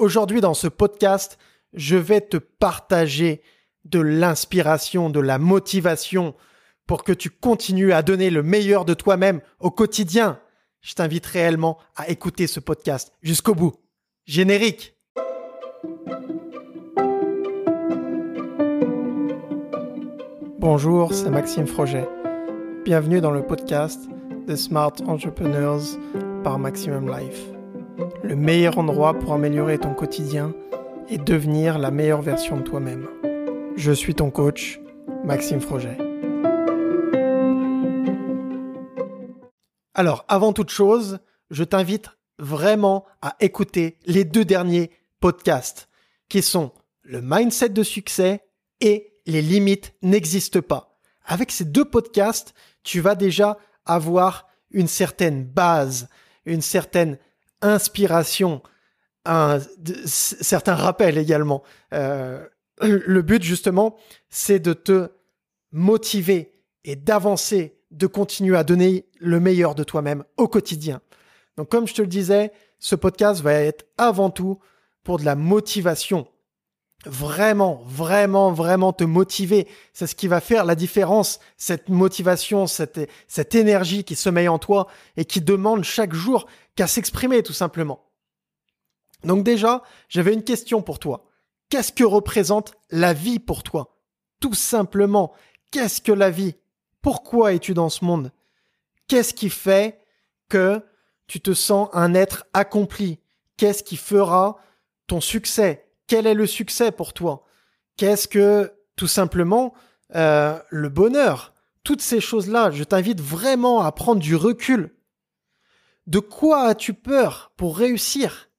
Aujourd'hui, dans ce podcast, je vais te partager de l'inspiration, de la motivation pour que tu continues à donner le meilleur de toi-même au quotidien. Je t'invite réellement à écouter ce podcast jusqu'au bout. Générique. Bonjour, c'est Maxime Froget. Bienvenue dans le podcast The Smart Entrepreneurs par Maximum Life. Le meilleur endroit pour améliorer ton quotidien et devenir la meilleure version de toi-même. Je suis ton coach, Maxime Froget. Alors, avant toute chose, je t'invite vraiment à écouter les deux derniers podcasts qui sont le mindset de succès et les limites n'existent pas. Avec ces deux podcasts, tu vas déjà avoir une certaine base, une certaine inspiration, un certain rappel également. Euh, le but justement, c'est de te motiver et d'avancer, de continuer à donner le meilleur de toi-même au quotidien. Donc comme je te le disais, ce podcast va être avant tout pour de la motivation. Vraiment, vraiment, vraiment te motiver. C'est ce qui va faire la différence, cette motivation, cette, cette énergie qui sommeille en toi et qui demande chaque jour qu'à s'exprimer tout simplement. Donc déjà, j'avais une question pour toi. Qu'est-ce que représente la vie pour toi? Tout simplement, qu'est-ce que la vie? Pourquoi es-tu dans ce monde? Qu'est-ce qui fait que tu te sens un être accompli? Qu'est-ce qui fera ton succès? Quel est le succès pour toi? Qu'est-ce que, tout simplement, euh, le bonheur? Toutes ces choses-là, je t'invite vraiment à prendre du recul de quoi as-tu peur pour réussir?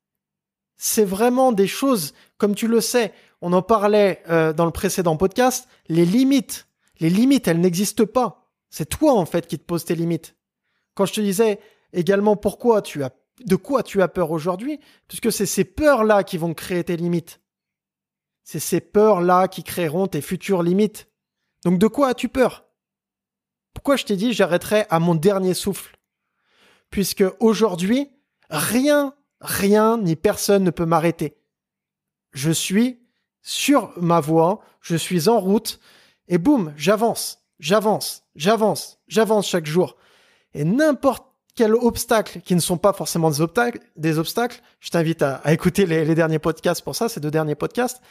C'est vraiment des choses, comme tu le sais, on en parlait euh, dans le précédent podcast, les limites. Les limites, elles n'existent pas. C'est toi, en fait, qui te poses tes limites. Quand je te disais également pourquoi tu as, de quoi tu as peur aujourd'hui, puisque c'est ces peurs-là qui vont créer tes limites. C'est ces peurs-là qui créeront tes futures limites. Donc de quoi as-tu peur? Pourquoi je t'ai dit j'arrêterai à mon dernier souffle? Puisque aujourd'hui, rien, rien ni personne ne peut m'arrêter. Je suis sur ma voie, je suis en route, et boum, j'avance, j'avance, j'avance, j'avance chaque jour. Et n'importe quel obstacle, qui ne sont pas forcément des obstacles, des obstacles, je t'invite à, écouter les, les, derniers podcasts pour ça, ces deux derniers podcasts.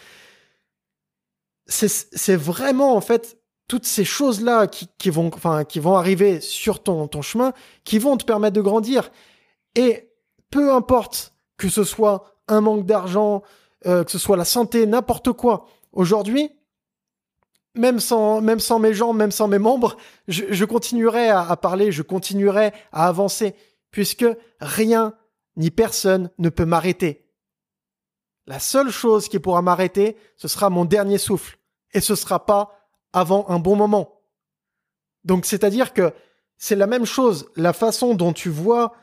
C'est vraiment en fait toutes ces choses-là qui, vont, enfin, qui vont arriver sur ton, chemin, qui vont te permettre de grandir. Et peu importe que ce soit un manque d'argent, euh, que ce soit la santé, n'importe quoi. Aujourd'hui, même sans, même sans mes jambes, même sans mes membres, je, je continuerai à, à, parler, je continuerai à avancer, puisque rien ni personne ne peut m'arrêter. La seule chose qui pourra m'arrêter, ce sera mon dernier souffle. Et ce sera pas avant un bon moment. Donc c'est-à-dire que c'est la même chose, la façon dont tu vois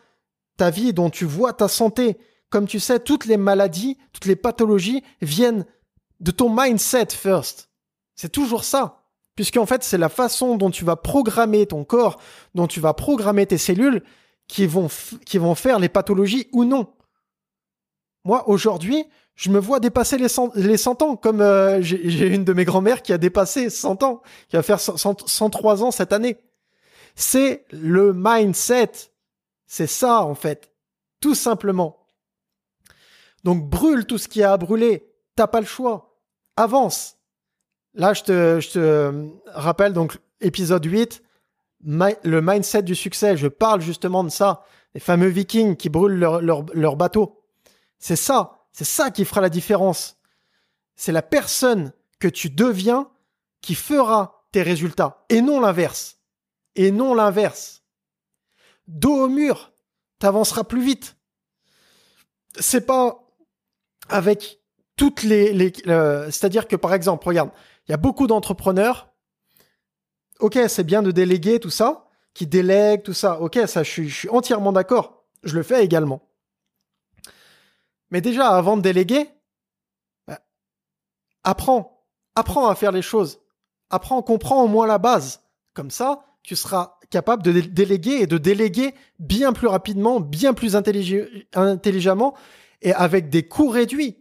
ta vie, dont tu vois ta santé. Comme tu sais, toutes les maladies, toutes les pathologies viennent de ton mindset first. C'est toujours ça. Puisqu'en fait, c'est la façon dont tu vas programmer ton corps, dont tu vas programmer tes cellules qui vont, qui vont faire les pathologies ou non. Moi, aujourd'hui, je me vois dépasser les 100, les 100 ans, comme euh, j'ai une de mes grand-mères qui a dépassé 100 ans, qui va faire 103 ans cette année. C'est le mindset. C'est ça, en fait. Tout simplement. Donc, brûle tout ce qui a à brûler. T'as pas le choix. Avance. Là, je te, je te rappelle, donc, épisode 8, le mindset du succès. Je parle justement de ça. Les fameux vikings qui brûlent leur, leur, leur bateau. C'est ça. C'est ça qui fera la différence. C'est la personne que tu deviens qui fera tes résultats et non l'inverse. Et non l'inverse. Dos au mur, t'avanceras plus vite. C'est pas avec toutes les, euh, c'est-à-dire que par exemple, regarde, il y a beaucoup d'entrepreneurs. Ok, c'est bien de déléguer tout ça, qui délèguent tout ça. Ok, ça, je suis entièrement d'accord. Je le fais également. Mais déjà, avant de déléguer, bah, apprends. Apprends à faire les choses. Apprends, comprends au moins la base. Comme ça, tu seras capable de déléguer et de déléguer bien plus rapidement, bien plus intelligemment et avec des coûts réduits.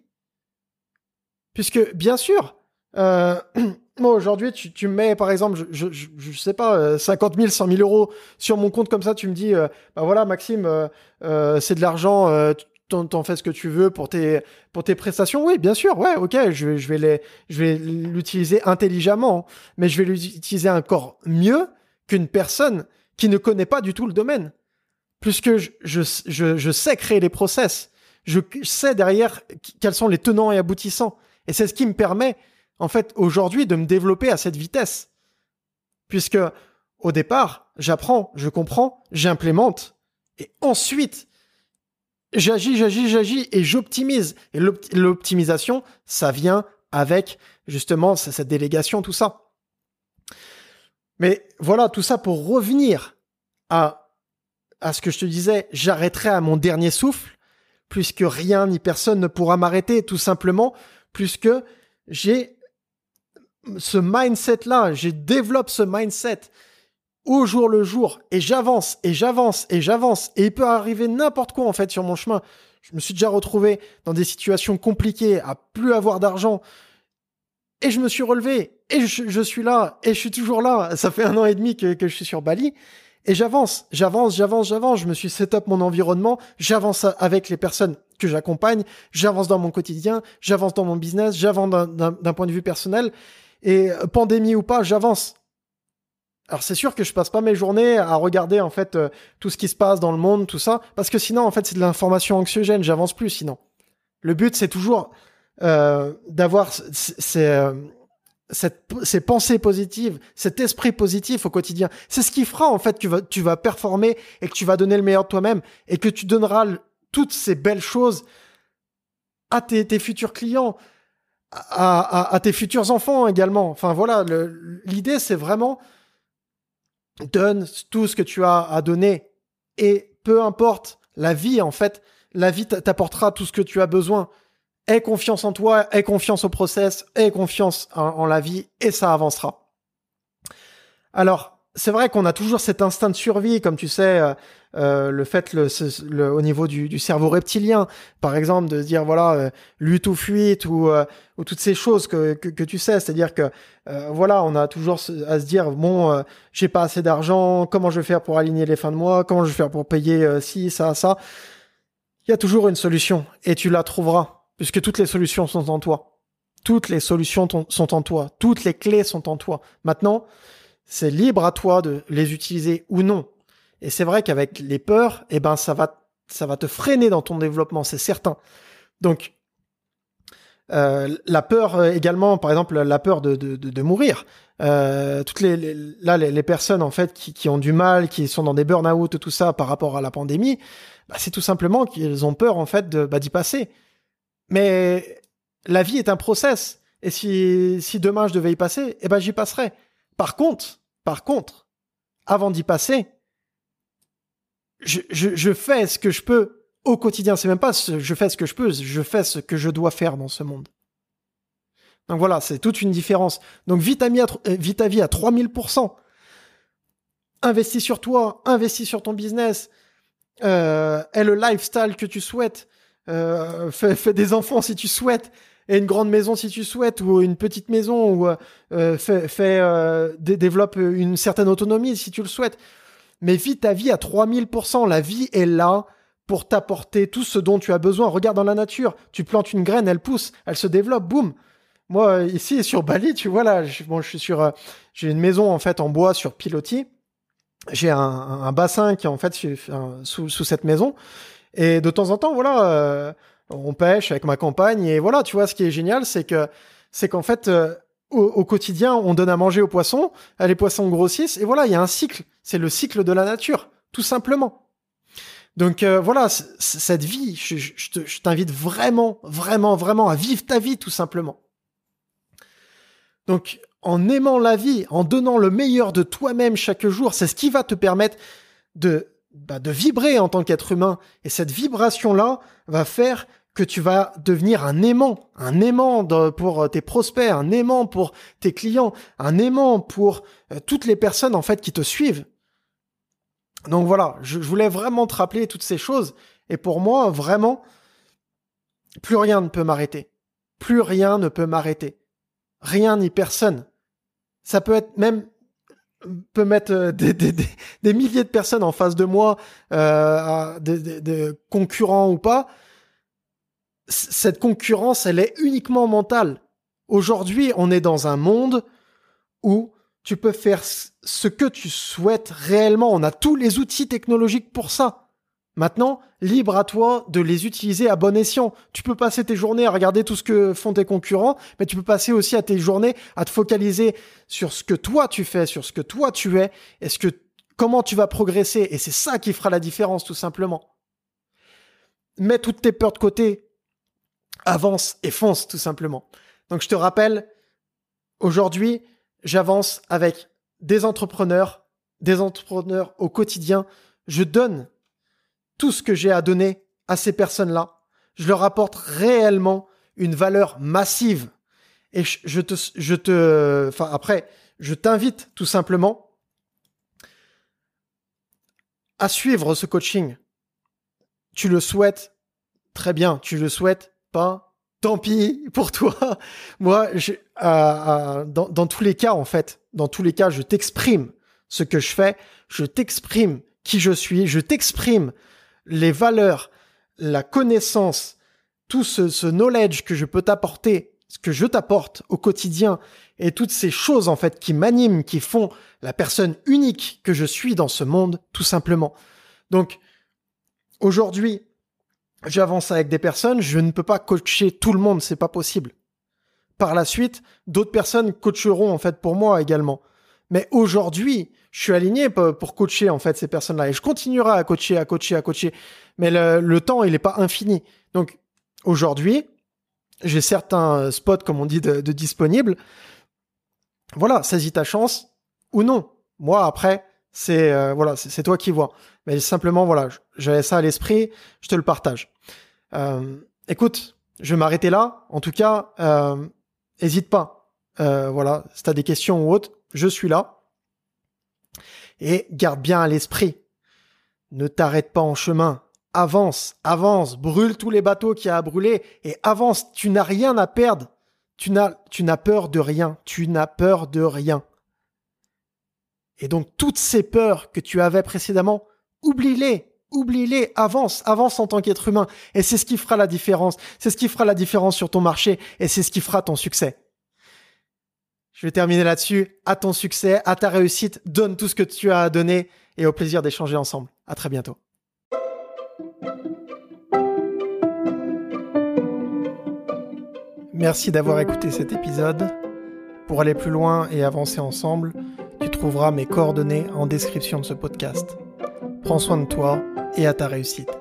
Puisque, bien sûr, euh, moi aujourd'hui, tu, tu me mets par exemple, je, je, je, sais pas, 50 000, 100 000 euros sur mon compte comme ça, tu me dis, euh, bah voilà, Maxime, euh, c'est de l'argent, t'en fais ce que tu veux pour tes prestations. Oui, bien sûr, ouais, ok, je vais je vais l'utiliser intelligemment, mais je vais l'utiliser encore mieux qu'une personne qui ne connaît pas du tout le domaine, puisque je, je sais créer les process, je sais derrière quels sont les tenants et aboutissants, et c'est ce qui me permet en fait, aujourd'hui, de me développer à cette vitesse. Puisque, au départ, j'apprends, je comprends, j'implémente, et ensuite, j'agis, j'agis, j'agis, et j'optimise. Et l'optimisation, ça vient avec, justement, cette délégation, tout ça. Mais voilà, tout ça pour revenir à, ce que je te disais, j'arrêterai à mon dernier souffle, puisque rien ni personne ne pourra m'arrêter, tout simplement, puisque j'ai ce mindset-là, j'ai développe ce mindset au jour le jour et j'avance et j'avance et j'avance et il peut arriver n'importe quoi en fait sur mon chemin. Je me suis déjà retrouvé dans des situations compliquées, à plus avoir d'argent et je me suis relevé et je, suis là et je suis toujours là. Ça fait un an et demi que, que je suis sur Bali et j'avance, j'avance, j'avance, j'avance. Je me suis set up mon environnement, j'avance avec les personnes que j'accompagne, j'avance dans mon quotidien, j'avance dans mon business, j'avance d'un point de vue personnel et euh, pandémie ou pas, j'avance. Alors c'est sûr que je passe pas mes journées à regarder en fait euh, tout ce qui se passe dans le monde, tout ça, parce que sinon en fait c'est de l'information anxiogène, j'avance plus sinon. Le but c'est toujours euh, d'avoir euh, ces pensées positives, cet esprit positif au quotidien. C'est ce qui fera en fait que tu vas, tu vas performer et que tu vas donner le meilleur de toi-même et que tu donneras toutes ces belles choses à tes, tes futurs clients, à, tes futurs enfants également. Enfin voilà, l'idée c'est vraiment donne tout ce que tu as à donner et peu importe la vie en fait, la vie t'apportera tout ce que tu as besoin. Aie confiance en toi, aie confiance au process, aie confiance en la vie et ça avancera. Alors, c'est vrai qu'on a toujours cet instinct de survie, comme tu sais, euh, euh, le fait au niveau du, cerveau reptilien, par exemple, de dire voilà euh, lutte ou fuite ou, ou toutes ces choses que, que, tu sais, c'est-à-dire que voilà, on a toujours à se dire bon, j'ai pas assez d'argent, comment je vais faire pour aligner les fins de mois, comment je vais faire pour payer ci, ça, ça. Il y a toujours une solution et tu la trouveras puisque toutes les solutions sont en toi. Toutes les solutions sont en toi, toutes les clés sont en toi. Maintenant, c'est libre à toi de les utiliser ou non. Et c'est vrai qu'avec les peurs, eh ben ça va ça va te freiner dans ton développement, c'est certain. Donc euh, la peur euh, également, par exemple la peur de, de, mourir. Euh, toutes les, là les, personnes en fait qui, qui, ont du mal, qui sont dans des burn-out, tout ça par rapport à la pandémie, bah, c'est tout simplement qu'ils ont peur en fait de bah, d'y passer. Mais la vie est un process. Et si, si demain je devais y passer, eh ben j'y passerai. Par contre, par contre, avant d'y passer, je, fais ce que je peux au quotidien. C'est même pas je fais ce que je peux, je fais ce que je dois faire dans ce monde. Donc voilà, c'est toute une différence. Donc vie à, ta vie à 3000%. Investis sur toi, investis sur ton business, euh, le lifestyle que tu souhaites. Euh, fais, des enfants si tu souhaites et une grande maison si tu souhaites, ou une petite maison, ou euh, euh euh, développe une certaine autonomie si tu le souhaites. Mais vis ta vie à 3000%. La vie est là pour t'apporter tout ce dont tu as besoin. Regarde dans la nature, tu plantes une graine, elle pousse, elle se développe, boum. Moi, ici, sur Bali, tu vois là, je suis sur, euh, j'ai une maison en fait en bois sur pilotis. J'ai un, bassin qui est en fait sous, sous, cette maison. Et de temps en temps, voilà, on pêche avec ma compagne et voilà, tu vois, ce qui est génial, c'est que c'est qu'en fait, euh, au, quotidien, on donne à manger aux poissons, euh, les poissons grossissent et voilà, il y a un cycle. C'est le cycle de la nature, tout simplement. Donc euh, voilà, cette vie, je, je t'invite vraiment, vraiment, vraiment à vivre ta vie, tout simplement. Donc en aimant la vie, en donnant le meilleur de toi-même chaque jour, c'est ce qui va te permettre de bah, de vibrer en tant qu'être humain. Et cette vibration-là va faire que tu vas devenir un aimant, un aimant pour euh, tes prospects, un aimant pour tes clients, un aimant pour euh, toutes les personnes en fait qui te suivent. Donc voilà, je, voulais vraiment te rappeler toutes ces choses. Et pour moi, vraiment, plus rien ne peut m'arrêter. Plus rien ne peut m'arrêter. Rien ni personne. Ça peut être même peut mettre euh, des, milliers de personnes en face de moi, des, concurrents ou pas. Cette concurrence, elle est uniquement mentale. Aujourd'hui, on est dans un monde où tu peux faire ce que tu souhaites réellement. On a tous les outils technologiques pour ça. Maintenant, libre à toi de les utiliser à bon escient. Tu peux passer tes journées à regarder tout ce que font tes concurrents, mais tu peux passer aussi à tes journées à te focaliser sur ce que toi tu fais, sur ce que toi tu es, ce que comment tu vas progresser. Et c'est ça qui fera la différence, tout simplement. Mets toutes tes peurs de côté, avance et fonce, tout simplement. Donc je te rappelle, aujourd'hui, j'avance avec des entrepreneurs, des entrepreneurs au quotidien. Je donne tout ce que j'ai à donner à ces personnes-là. Je leur apporte réellement une valeur massive. Et je, te, je enfin après, je t'invite tout simplement à suivre ce coaching. Tu le souhaites, très bien. Tu le souhaites pas, tant pis pour toi. Moi, je, dans, dans tous les cas, en fait, dans tous les cas, je t'exprime ce que je fais, je t'exprime qui je suis, je t'exprime les valeurs, la connaissance, tout ce, knowledge que je peux t'apporter, ce que je t'apporte au quotidien, et toutes ces choses en fait qui m'animent, qui font la personne unique que je suis dans ce monde, tout simplement. Donc, aujourd'hui, j'avance avec des personnes, je ne peux pas coacher tout le monde, c'est pas possible. Par la suite, d'autres personnes coacheront en fait pour moi également. Mais aujourd'hui, je suis aligné pour coacher en fait ces personnes-là et je continuerai à coacher, à coacher, à coacher. Mais le, temps, il n'est pas infini. Donc aujourd'hui, j'ai certains spots, comme on dit, de, disponibles. Voilà, saisis ta chance ou non. Moi, après, c'est euh, voilà, c'est toi qui vois. Mais simplement, voilà, j'avais ça à l'esprit, je te le partage. Euh, écoute, je vais m'arrêter là. En tout cas, euh, hésite pas. voilà, si tu as des questions ou autres, je suis là. Et garde bien à l'esprit, ne t'arrête pas en chemin, avance, avance, brûle tous les bateaux qu'il y a à brûler et avance, tu n'as rien à perdre. Tu n'as, tu n'as peur de rien, tu n'as peur de rien. Et donc toutes ces peurs que tu avais précédemment, oublie-les, oublie-les, avance, avance en tant qu'être humain. Et c'est ce qui fera la différence. C'est ce qui fera la différence sur ton marché et c'est ce qui fera ton succès. Je vais terminer là-dessus. À ton succès, à ta réussite. Donne tout ce que tu as à donner et au plaisir d'échanger ensemble. À très bientôt. Merci d'avoir écouté cet épisode. Pour aller plus loin et avancer ensemble, tu trouveras mes coordonnées en description de ce podcast. Prends soin de toi et à ta réussite.